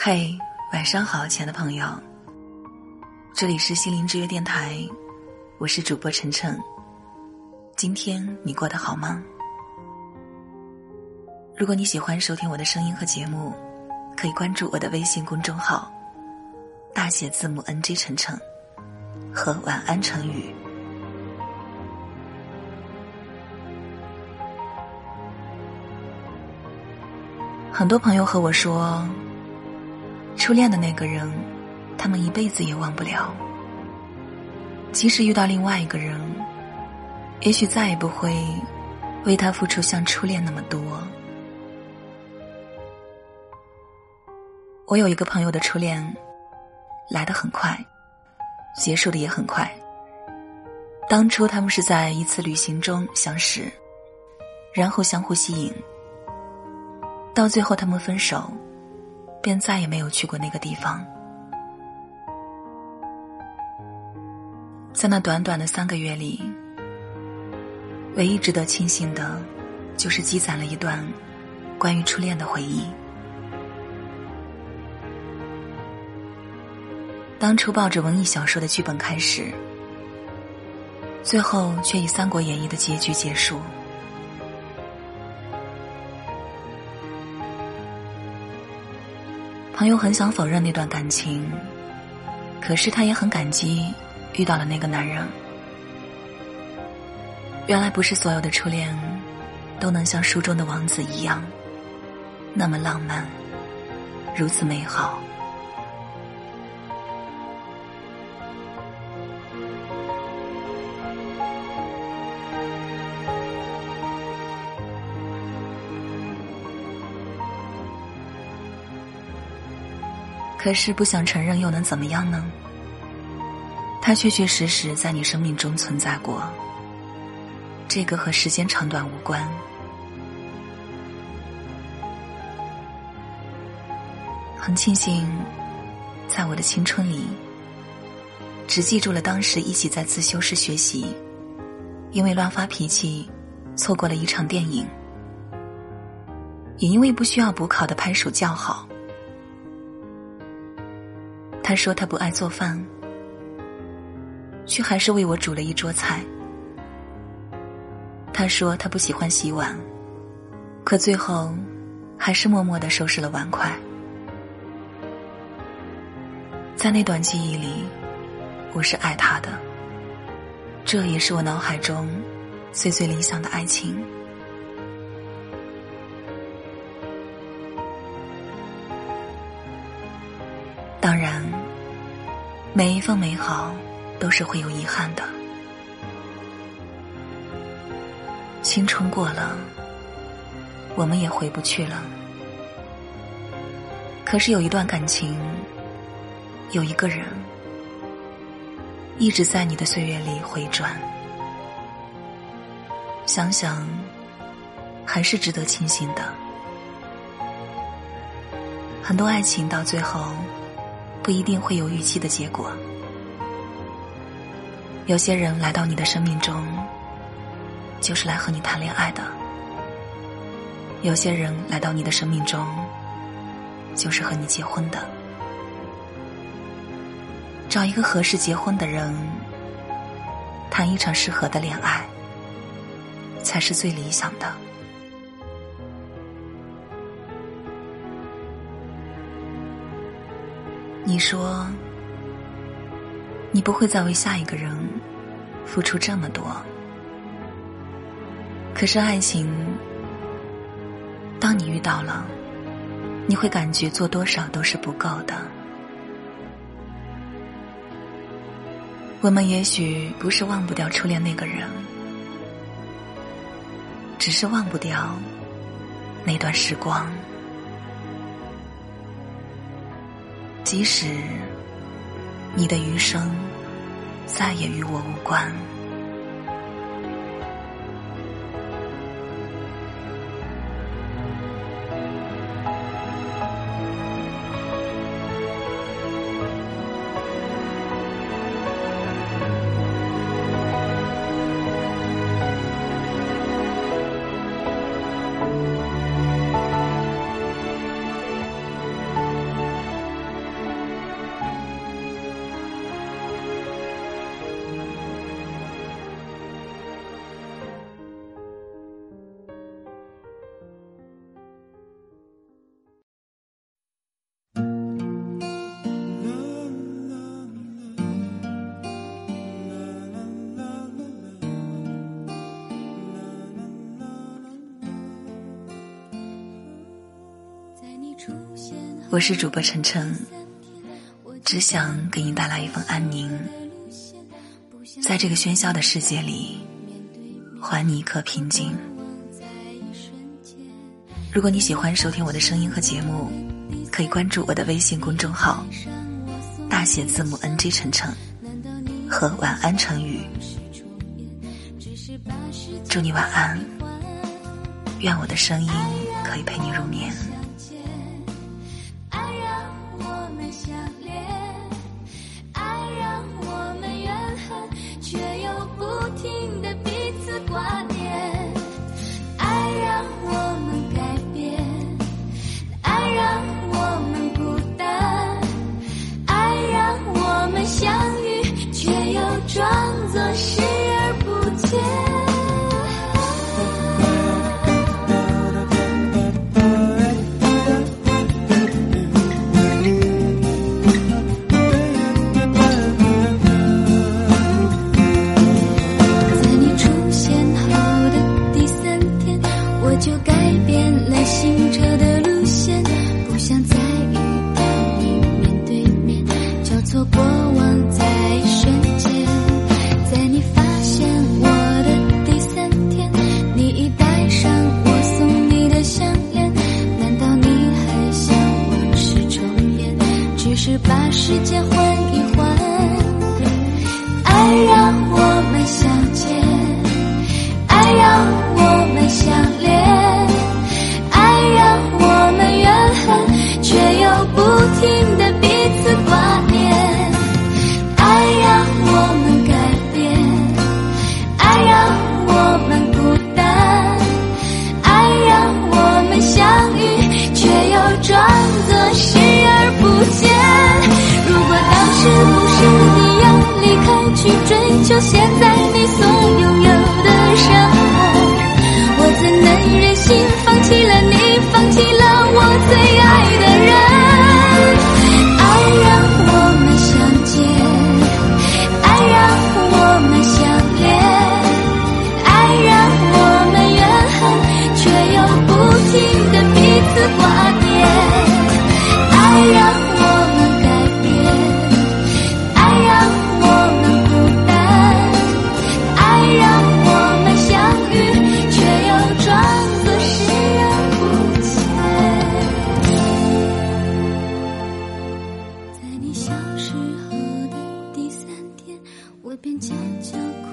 嘿，晚上好，亲爱的朋友，这里是心灵之约电台，我是主播晨晨。今天你过得好吗？如果你喜欢收听我的声音和节目，可以关注我的微信公众号，大写字母 NG 晨晨和晚安成语。很多朋友和我说。初恋的那个人，他们一辈子也忘不了。即使遇到另外一个人，也许再也不会为他付出像初恋那么多。我有一个朋友的初恋，来的很快，结束的也很快。当初他们是在一次旅行中相识，然后相互吸引，到最后他们分手。便再也没有去过那个地方。在那短短的三个月里，唯一值得庆幸的，就是积攒了一段关于初恋的回忆。当初抱着文艺小说的剧本开始，最后却以《三国演义》的结局结束。朋友很想否认那段感情，可是他也很感激遇到了那个男人。原来不是所有的初恋都能像书中的王子一样那么浪漫，如此美好。可是不想承认又能怎么样呢？他确确实实在你生命中存在过，这个和时间长短无关。很庆幸，在我的青春里，只记住了当时一起在自修室学习，因为乱发脾气，错过了一场电影，也因为不需要补考的拍手叫好。他说他不爱做饭，却还是为我煮了一桌菜。他说他不喜欢洗碗，可最后还是默默的收拾了碗筷。在那段记忆里，我是爱他的，这也是我脑海中最最理想的爱情。每一份美好都是会有遗憾的。青春过了，我们也回不去了。可是有一段感情，有一个人，一直在你的岁月里回转。想想，还是值得庆幸的。很多爱情到最后。不一定会有预期的结果。有些人来到你的生命中，就是来和你谈恋爱的；有些人来到你的生命中，就是和你结婚的。找一个合适结婚的人，谈一场适合的恋爱，才是最理想的。你说，你不会再为下一个人付出这么多。可是爱情，当你遇到了，你会感觉做多少都是不够的。我们也许不是忘不掉初恋那个人，只是忘不掉那段时光。即使你的余生再也与我无关。我是主播晨晨，只想给你带来一份安宁，在这个喧嚣的世界里，还你一颗平静。如果你喜欢收听我的声音和节目，可以关注我的微信公众号，大写字母 NG 晨晨和晚安成语。祝你晚安，愿我的声音可以陪你入眠。把时间换去追求现在你所。我便悄悄。